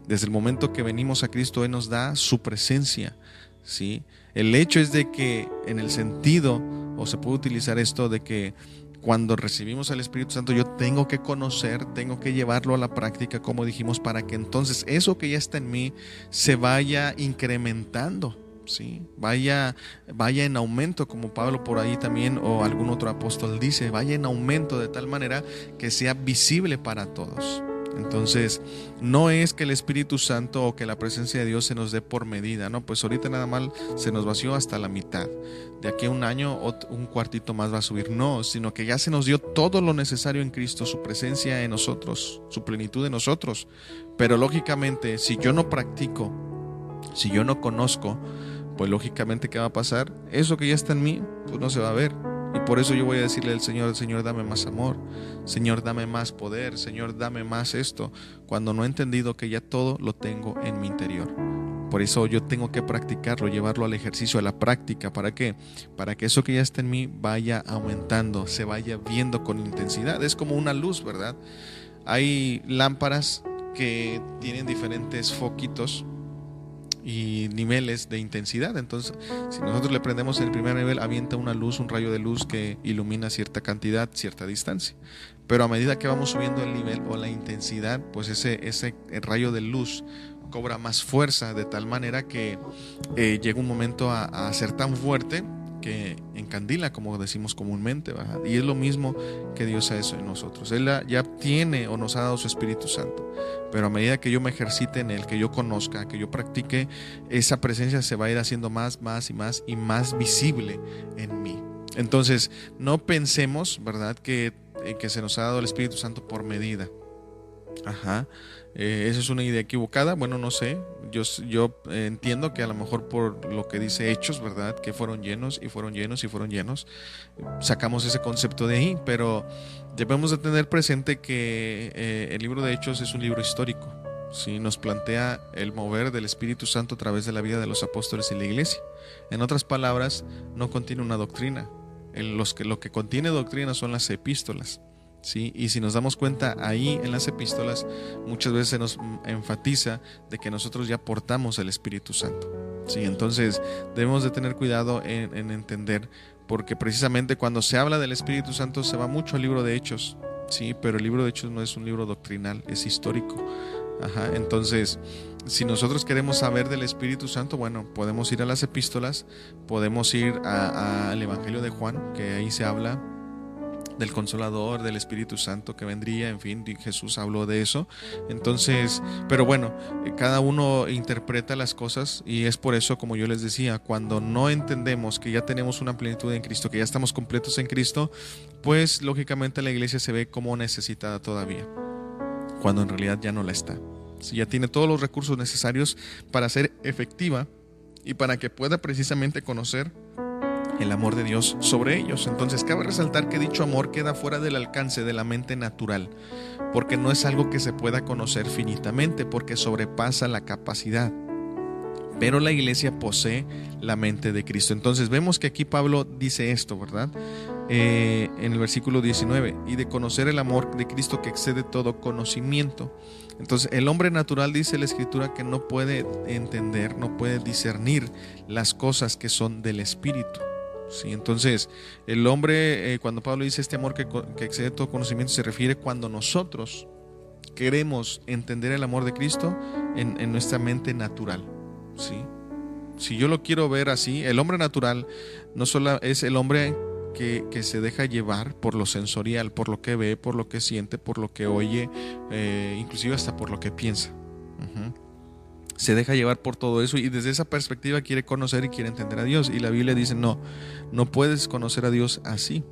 Desde el momento que venimos a Cristo, Él nos da su presencia. ¿sí? El hecho es de que en el sentido, o se puede utilizar esto de que cuando recibimos al Espíritu Santo, yo tengo que conocer, tengo que llevarlo a la práctica, como dijimos, para que entonces eso que ya está en mí se vaya incrementando. ¿sí? Vaya, vaya en aumento, como Pablo por ahí también o algún otro apóstol dice, vaya en aumento de tal manera que sea visible para todos. Entonces, no es que el Espíritu Santo o que la presencia de Dios se nos dé por medida, no, pues ahorita nada más se nos vació hasta la mitad. De aquí a un año un cuartito más va a subir, no, sino que ya se nos dio todo lo necesario en Cristo, su presencia en nosotros, su plenitud en nosotros. Pero lógicamente, si yo no practico, si yo no conozco, pues lógicamente ¿qué va a pasar? Eso que ya está en mí, pues no se va a ver. Y por eso yo voy a decirle al Señor, Señor, dame más amor, Señor, dame más poder, Señor, dame más esto, cuando no he entendido que ya todo lo tengo en mi interior. Por eso yo tengo que practicarlo, llevarlo al ejercicio, a la práctica. ¿Para qué? Para que eso que ya está en mí vaya aumentando, se vaya viendo con intensidad. Es como una luz, ¿verdad? Hay lámparas que tienen diferentes foquitos y niveles de intensidad. Entonces, si nosotros le prendemos en el primer nivel, avienta una luz, un rayo de luz que ilumina cierta cantidad, cierta distancia. Pero a medida que vamos subiendo el nivel o la intensidad, pues ese, ese rayo de luz cobra más fuerza de tal manera que eh, llega un momento a ser tan fuerte que encandila, como decimos comúnmente, y es lo mismo que Dios ha hecho en nosotros. Él ya tiene o nos ha dado su Espíritu Santo, pero a medida que yo me ejercite en Él, que yo conozca, que yo practique, esa presencia se va a ir haciendo más, más y más y más visible en mí. Entonces, no pensemos, ¿verdad?, que, eh, que se nos ha dado el Espíritu Santo por medida. Ajá. Eh, esa es una idea equivocada. Bueno, no sé. Yo, yo entiendo que a lo mejor por lo que dice Hechos, ¿verdad? Que fueron llenos y fueron llenos y fueron llenos. Sacamos ese concepto de ahí, pero debemos de tener presente que eh, el libro de Hechos es un libro histórico. ¿sí? Nos plantea el mover del Espíritu Santo a través de la vida de los apóstoles y la iglesia. En otras palabras, no contiene una doctrina. En los que, lo que contiene doctrina son las epístolas. ¿Sí? Y si nos damos cuenta ahí en las epístolas, muchas veces se nos enfatiza de que nosotros ya portamos el Espíritu Santo. ¿sí? Entonces debemos de tener cuidado en, en, entender, porque precisamente cuando se habla del Espíritu Santo se va mucho al libro de Hechos, ¿sí? pero el libro de Hechos no es un libro doctrinal, es histórico. Ajá, entonces, si nosotros queremos saber del Espíritu Santo, bueno, podemos ir a las epístolas, podemos ir al Evangelio de Juan, que ahí se habla del consolador, del Espíritu Santo que vendría, en fin, Jesús habló de eso. Entonces, pero bueno, eh, cada uno interpreta las cosas y es por eso, como yo les decía, cuando no entendemos que ya tenemos una plenitud en Cristo, que ya estamos completos en Cristo, pues lógicamente la iglesia se ve como necesitada todavía, cuando en realidad ya no la está. Si ya tiene todos los recursos necesarios para ser efectiva y para que pueda precisamente conocer el amor de Dios sobre ellos. Entonces cabe resaltar que dicho amor queda fuera del alcance de la mente natural, porque no es algo que se pueda conocer finitamente, porque sobrepasa la capacidad. Pero la iglesia posee la mente de Cristo. Entonces vemos que aquí Pablo dice esto, ¿verdad? Eh, en el versículo 19, y de conocer el amor de Cristo que excede todo conocimiento. Entonces el hombre natural dice la escritura que no puede entender, no puede discernir las cosas que son del Espíritu. ¿Sí? Entonces, el hombre, eh, cuando Pablo dice este amor que, excede todo conocimiento, se refiere cuando nosotros queremos entender el amor de Cristo en, nuestra mente natural. ¿sí? Si yo lo quiero ver así, el hombre natural no solo es el hombre que, se deja llevar por lo sensorial, por lo que ve, por lo que siente, por lo que oye, eh, inclusive hasta por lo que piensa se deja llevar por todo eso y desde esa perspectiva quiere conocer y quiere entender a Dios. Y la Biblia dice, no, no puedes conocer a Dios así,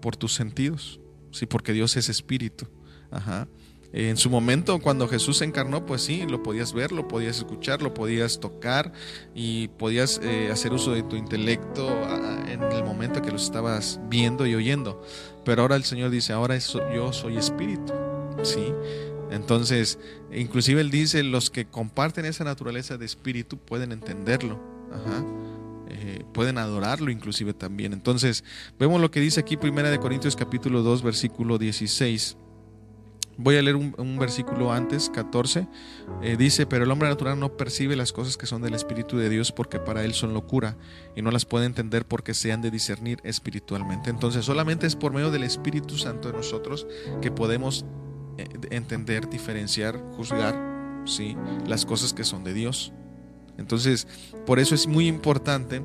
por tus sentidos, sí, porque Dios es espíritu. Ajá. En su momento, cuando Jesús se encarnó, pues sí, lo podías ver, lo podías escuchar, lo podías tocar y podías eh, hacer uso de tu intelecto ah, en el momento que lo estabas viendo y oyendo. Pero ahora el Señor dice, ahora yo soy espíritu, ¿sí? Entonces, inclusive él dice, los que comparten esa naturaleza de espíritu pueden entenderlo, eh, pueden adorarlo inclusive también. Entonces, vemos lo que dice aquí Primera de Corintios capítulo 2, versículo 16. Voy a leer un, versículo antes, 14. Eh, dice, pero el hombre natural no percibe las cosas que son del Espíritu de Dios porque para él son locura y no las puede entender porque se han de discernir espiritualmente. Entonces solamente es por medio del Espíritu Santo de nosotros que podemos entender, diferenciar, juzgar ¿sí? las cosas que son de Dios. Entonces, por eso es muy importante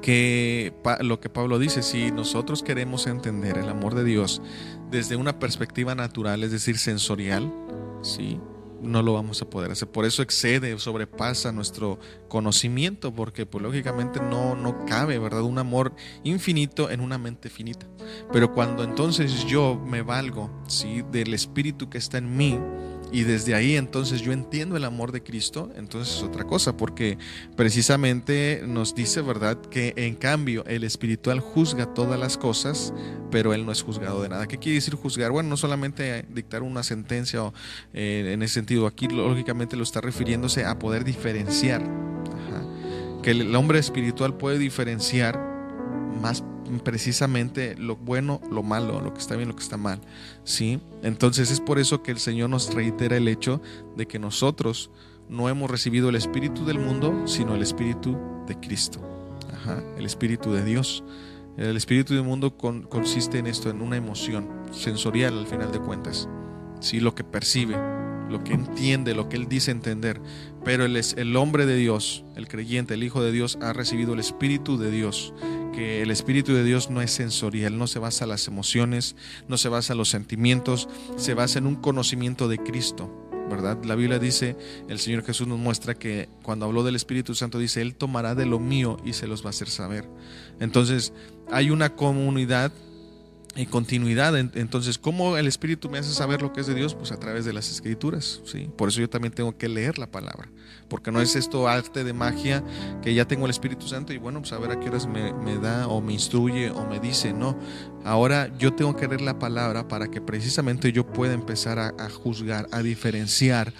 que lo que Pablo dice, si nosotros queremos entender el amor de Dios desde una perspectiva natural, es decir, sensorial, ¿sí? No lo vamos a poder hacer. Por eso excede, sobrepasa nuestro conocimiento, porque pues, lógicamente no, no cabe, ¿verdad? Un amor infinito en una mente finita. Pero cuando entonces yo me valgo, ¿sí? Del espíritu que está en mí, y desde ahí entonces yo entiendo el amor de Cristo, entonces es otra cosa, porque precisamente nos dice, ¿verdad?, que en cambio el espiritual juzga todas las cosas, pero él no es juzgado de nada. ¿Qué quiere decir juzgar? Bueno, no solamente dictar una sentencia eh, en ese sentido, aquí lógicamente lo está refiriéndose a poder diferenciar, que el hombre espiritual puede diferenciar más precisamente lo bueno, lo malo, lo que está bien, lo que está mal. ¿sí? Entonces es por eso que el Señor nos reitera el hecho de que nosotros no hemos recibido el Espíritu del mundo, sino el Espíritu de Cristo, el Espíritu de Dios. El Espíritu del mundo consiste en esto, en una emoción sensorial al final de cuentas, ¿sí? lo que percibe, lo que entiende, lo que Él dice entender. Pero el, el hombre de Dios, el creyente, el Hijo de Dios, ha recibido el Espíritu de Dios que el Espíritu de Dios no es sensorial, no se basa en las emociones, no se basa en los sentimientos, se basa en un conocimiento de Cristo. ¿verdad? La Biblia dice, el Señor Jesús nos muestra que cuando habló del Espíritu Santo dice, Él tomará de lo mío y se los va a hacer saber. Entonces, hay una comunidad y continuidad. Entonces, ¿cómo el Espíritu me hace saber lo que es de Dios? Pues a través de las Escrituras, ¿sí? Por eso yo también tengo que leer la palabra, porque no es esto arte de magia que ya tengo el Espíritu Santo y bueno, pues a ver a qué horas me, da o me instruye o me dice, no. Ahora yo tengo que leer la palabra para que precisamente yo pueda empezar a juzgar, a diferenciar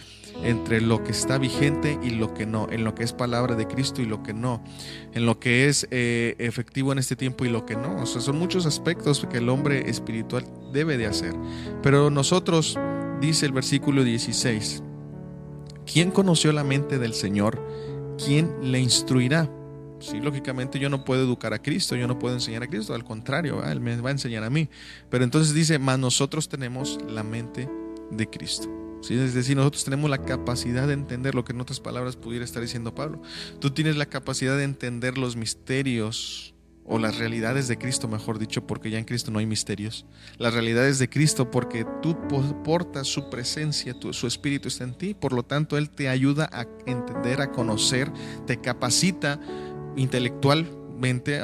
entre lo que está vigente y lo que no, en lo que es palabra de Cristo y lo que no, en lo que es eh, efectivo en este tiempo y lo que no. O sea, son muchos aspectos que el hombre espiritual debe de hacer. Pero nosotros, dice el versículo 16, ¿quién conoció la mente del Señor? ¿Quién le instruirá? Sí, lógicamente yo no puedo educar a Cristo, yo no puedo enseñar a Cristo, al contrario, Él me va a enseñar a mí. Pero entonces dice, más nosotros tenemos la mente de Cristo. Es decir, nosotros tenemos la capacidad de entender lo que en otras palabras pudiera estar diciendo Pablo. Tú tienes la capacidad de entender los misterios o las realidades de Cristo, mejor dicho, porque ya en Cristo no hay misterios. Las realidades de Cristo porque tú portas su presencia, su espíritu está en ti, por lo tanto Él te ayuda a entender, a conocer, te capacita intelectualmente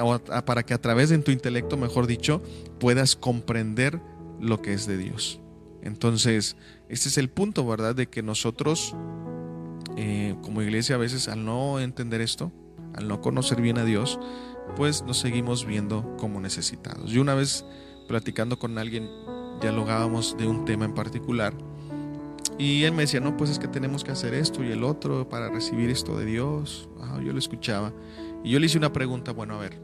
para que a través de tu intelecto, mejor dicho, puedas comprender lo que es de Dios. Entonces, este es el punto, ¿verdad? De que nosotros, eh, como iglesia, a veces al no entender esto, al no conocer bien a Dios, pues nos seguimos viendo como necesitados. Y una vez platicando con alguien, dialogábamos de un tema en particular y él me decía, no, pues es que tenemos que hacer esto y el otro para recibir esto de Dios. yo lo escuchaba. Y yo le hice una pregunta, bueno, a ver,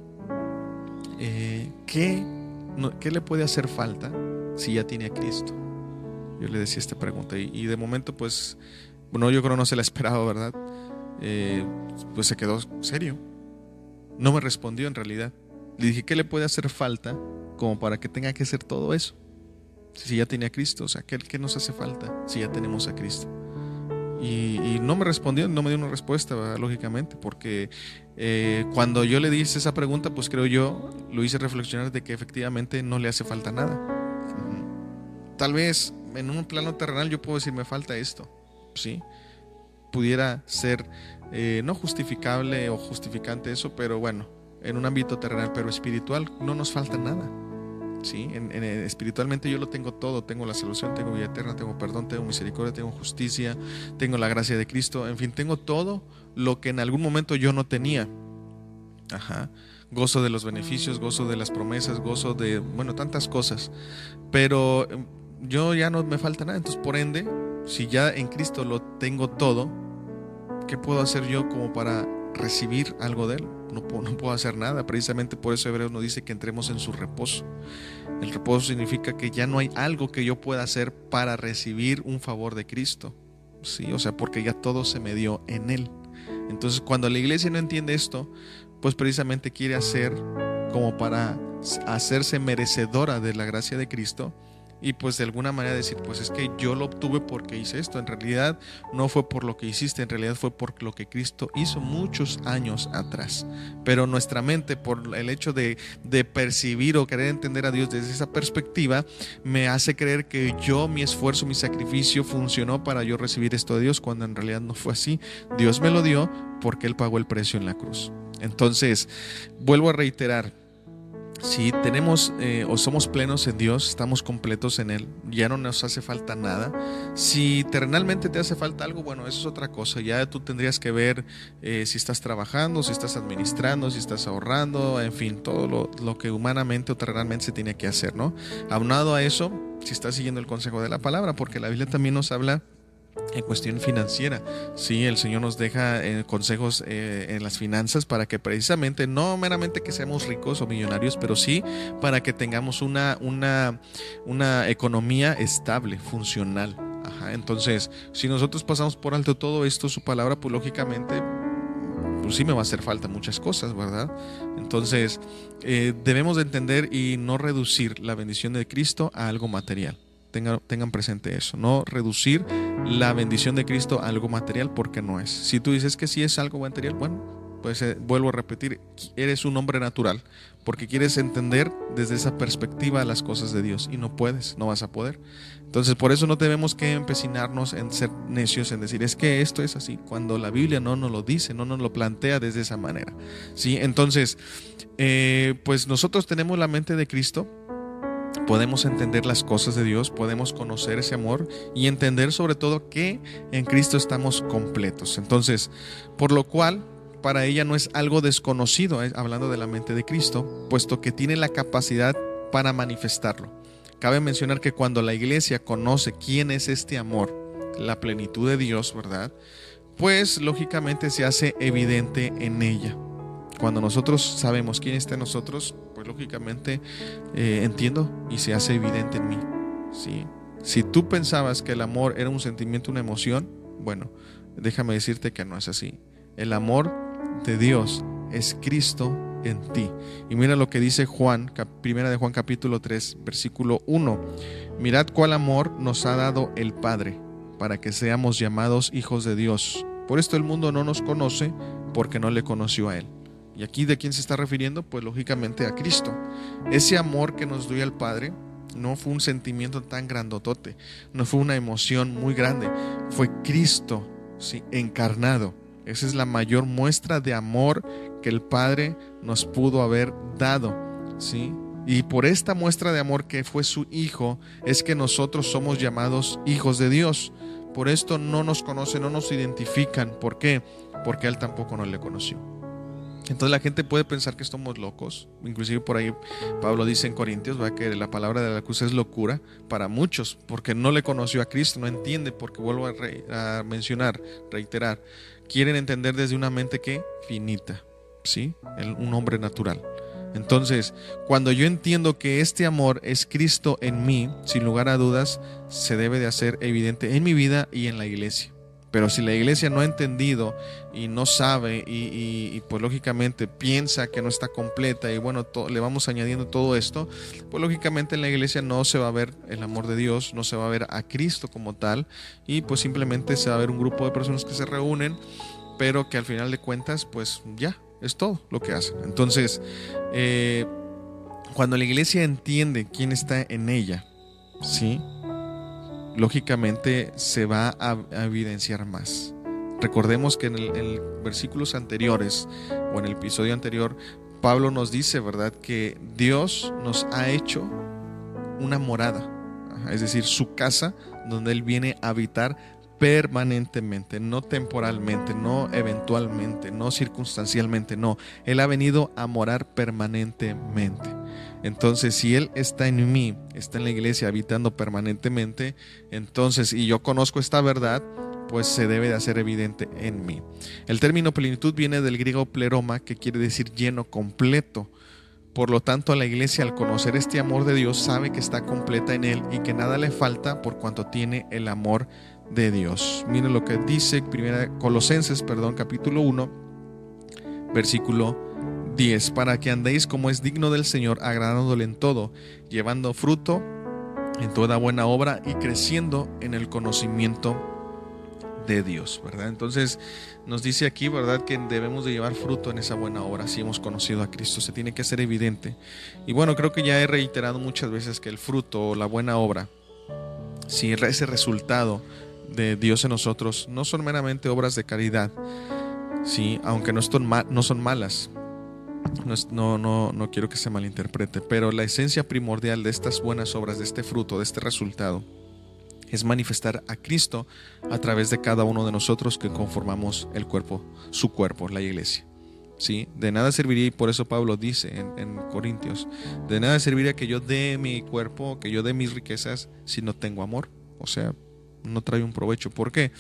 eh, ¿qué, ¿qué, le puede hacer falta si ya tiene a Cristo? Yo le decía esta pregunta y, de momento pues, bueno, yo creo no se la esperaba, ¿verdad? Eh, pues se quedó serio. No me respondió en realidad. Le dije, ¿qué le puede hacer falta como para que tenga que hacer todo eso? Si ya tiene a Cristo, o sea, ¿qué, qué nos hace falta si ya tenemos a Cristo? Y, no me respondió, no me dio una respuesta, lógicamente, porque eh, cuando yo le hice esa pregunta, pues creo yo lo hice reflexionar de que efectivamente no le hace falta nada. Tal vez en un plano terrenal yo puedo decir, me falta esto, ¿sí? Pudiera ser eh, no justificable o justificante eso, pero bueno, en un ámbito terrenal, pero espiritual no nos falta nada. ¿sí? En, espiritualmente yo lo tengo todo, tengo la solución, tengo vida eterna, tengo perdón, tengo misericordia, tengo justicia, tengo la gracia de Cristo, en fin, tengo todo lo que en algún momento yo no tenía. Ajá. Gozo de los beneficios, gozo de las promesas, gozo de, bueno, tantas cosas. Pero em, yo ya no me falta nada, entonces por ende, si ya en Cristo lo tengo todo, ¿qué puedo hacer yo como para recibir algo de Él? no puedo, hacer nada. Precisamente por eso Hebreos nos dice que entremos en su reposo. El reposo significa que ya no hay algo que yo pueda hacer para recibir un favor de Cristo. Sí, o sea, porque ya todo se me dio en Él. Entonces, cuando la iglesia no entiende esto, pues precisamente quiere hacer como para hacerse merecedora de la gracia de Cristo, y pues de alguna manera decir, pues es que yo lo obtuve porque hice esto. En realidad no fue por lo que hiciste, en realidad fue por lo que Cristo hizo muchos años atrás. Pero nuestra mente, por el hecho de, percibir o querer entender a Dios desde esa perspectiva, me hace creer que yo, mi esfuerzo, mi sacrificio funcionó para yo recibir esto de Dios, cuando en realidad no fue así. Dios me lo dio porque Él pagó el precio en la cruz. Entonces, vuelvo a reiterar, si tenemos eh, o somos plenos en Dios, estamos completos en Él, ya no nos hace falta nada. Si terrenalmente te hace falta algo, bueno, eso es otra cosa. Ya tú tendrías que ver eh, si estás trabajando, si estás administrando, si estás ahorrando, en fin, todo lo, lo, que humanamente o terrenalmente se tiene que hacer, ¿no? Aunado a eso, si estás siguiendo el consejo de la palabra, porque la Biblia también nos habla en cuestión financiera. Sí, el Señor nos deja eh, consejos eh, en las finanzas para que precisamente, no meramente que seamos ricos o millonarios, pero sí para que tengamos una, una, una economía estable, funcional. Entonces, si nosotros pasamos por alto todo esto, su palabra, pues lógicamente, pues sí me va a hacer falta muchas cosas, ¿verdad? Entonces, eh, debemos de entender y no reducir la bendición de Cristo a algo material. Tengan, tengan, presente eso, no reducir la bendición de Cristo a algo material porque no es. Si tú dices que sí es algo material, bueno, pues eh, vuelvo a repetir, eres un hombre natural porque quieres entender desde esa perspectiva las cosas de Dios y no puedes, no vas a poder. Entonces por eso no tenemos que empecinarnos en ser necios, en decir es que esto es así, cuando la Biblia no nos lo dice, no nos lo plantea desde esa manera. ¿sí? Entonces, eh, pues nosotros tenemos la mente de Cristo podemos entender las cosas de Dios, podemos conocer ese amor y entender sobre todo que en Cristo estamos completos. Entonces, por lo cual, para ella no es algo desconocido, eh, hablando de la mente de Cristo, puesto que tiene la capacidad para manifestarlo. Cabe mencionar que cuando la iglesia conoce quién es este amor, la plenitud de Dios, ¿verdad? Pues lógicamente se hace evidente en ella. Cuando nosotros sabemos quién está en nosotros, pues lógicamente eh, entiendo y se hace evidente en mí. Si tú pensabas que el amor era un sentimiento, una emoción, bueno, déjame decirte que no es así. El amor de Dios es Cristo en ti. Y mira lo que dice Juan, primera de Juan capítulo 3, versículo 1. Mirad cuál amor nos ha dado el Padre para que seamos llamados hijos de Dios. Por esto el mundo no nos conoce porque no le conoció a Él. ¿Y aquí de quién se está refiriendo? Pues lógicamente a Cristo. Ese amor que nos dio el Padre no fue un sentimiento tan grandotote, no fue una emoción muy grande, fue Cristo ¿sí? encarnado. Esa es la mayor muestra de amor que el Padre nos pudo haber dado. ¿sí? Y por esta muestra de amor que fue su Hijo, es que nosotros somos llamados hijos de Dios. Por esto no nos conocen, no nos identifican. ¿Por qué? Porque Él tampoco nos le conoció. Entonces la gente puede pensar que estamos locos. Inclusive por ahí Pablo dice en Corintios ¿va? que la palabra de la cruz es locura para muchos, porque no le conoció a Cristo, no entiende, porque vuelvo a, mencionar, reiterar, quieren entender desde una mente que finita, ¿sí? un hombre natural. Entonces, cuando yo entiendo que este amor es Cristo en mí, sin lugar a dudas, se debe de hacer evidente en mi vida y en la iglesia. Pero si la iglesia no ha entendido y no sabe y, pues lógicamente piensa que no está completa y bueno, le vamos añadiendo todo esto, pues lógicamente en la iglesia no se va a ver el amor de Dios, no se va a ver a Cristo como tal y pues simplemente se va a ver un grupo de personas que se reúnen, pero que al final de cuentas pues ya, es todo lo que hacen. Entonces, eh, cuando la iglesia entiende quién está en ella, ¿sí? Lógicamente se va a, evidenciar más. Recordemos que en, el, versículos anteriores o en el episodio anterior, Pablo nos dice, ¿verdad?, que Dios nos ha hecho una morada, es decir, su casa donde Él viene a habitar permanentemente, no temporalmente, no eventualmente, no circunstancialmente, no. Él ha venido a morar permanentemente. Entonces, si Él está en mí, está en la iglesia habitando permanentemente, entonces, y yo conozco esta verdad, pues se debe de hacer evidente en mí. El término plenitud viene del griego pleroma, que quiere decir lleno, completo. Por lo tanto, la iglesia al conocer este amor de Dios sabe que está completa en Él y que nada le falta por cuanto tiene el amor de Dios. Miren lo que dice primera, Colosenses, perdón, capítulo 1, versículo 10. Para que andéis como es digno del Señor, agradándole en todo, llevando fruto en toda buena obra y creciendo en el conocimiento de Dios, ¿verdad? Entonces nos dice aquí, ¿verdad? Que debemos de llevar fruto en esa buena obra si hemos conocido a Cristo, se tiene que ser evidente. Y bueno, creo que ya he reiterado muchas veces que el fruto o la buena obra, si ese resultado de Dios en nosotros no son meramente obras de caridad, sí, aunque no son, no son malas. No, no, no quiero que se malinterprete, pero la esencia primordial de estas buenas obras, de este fruto, de este resultado, es manifestar a Cristo a través de cada uno de nosotros que conformamos el cuerpo, su cuerpo, la iglesia. ¿Sí? De nada serviría, y por eso Pablo dice en, en, Corintios, de nada serviría que yo dé mi cuerpo, que yo dé mis riquezas si no tengo amor. O sea, no trae un provecho. ¿Por qué?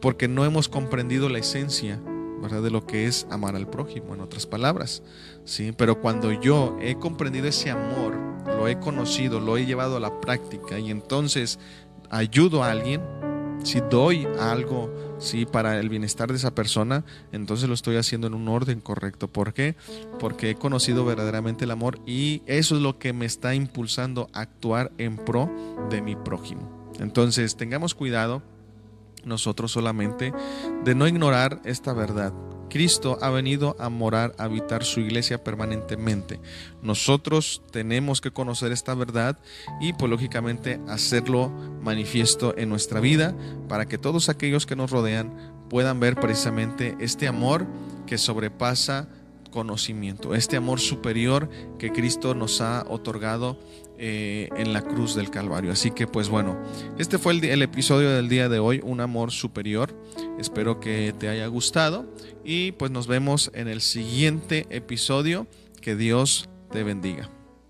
Porque no hemos comprendido la esencia ¿verdad? de lo que es amar al prójimo, en otras palabras. ¿sí? Pero cuando yo he comprendido ese amor, lo he conocido, lo he llevado a la práctica y entonces ayudo a alguien, si doy algo ¿sí? para el bienestar de esa persona, entonces lo estoy haciendo en un orden correcto. ¿Por qué? Porque he conocido verdaderamente el amor y eso es lo que me está impulsando a actuar en pro de mi prójimo. Entonces, tengamos cuidado nosotros solamente de no ignorar esta verdad. Cristo ha venido a morar, a habitar su iglesia permanentemente. Nosotros tenemos que conocer esta verdad y pues lógicamente hacerlo manifiesto en nuestra vida para que todos aquellos que nos rodean puedan ver precisamente este amor que sobrepasa conocimiento, este amor superior que Cristo nos ha otorgado eh, en la cruz del Calvario. Así que pues bueno, este fue el, episodio del día de hoy, un amor superior. Espero que te haya gustado y pues nos vemos en el siguiente episodio. Que Dios te bendiga.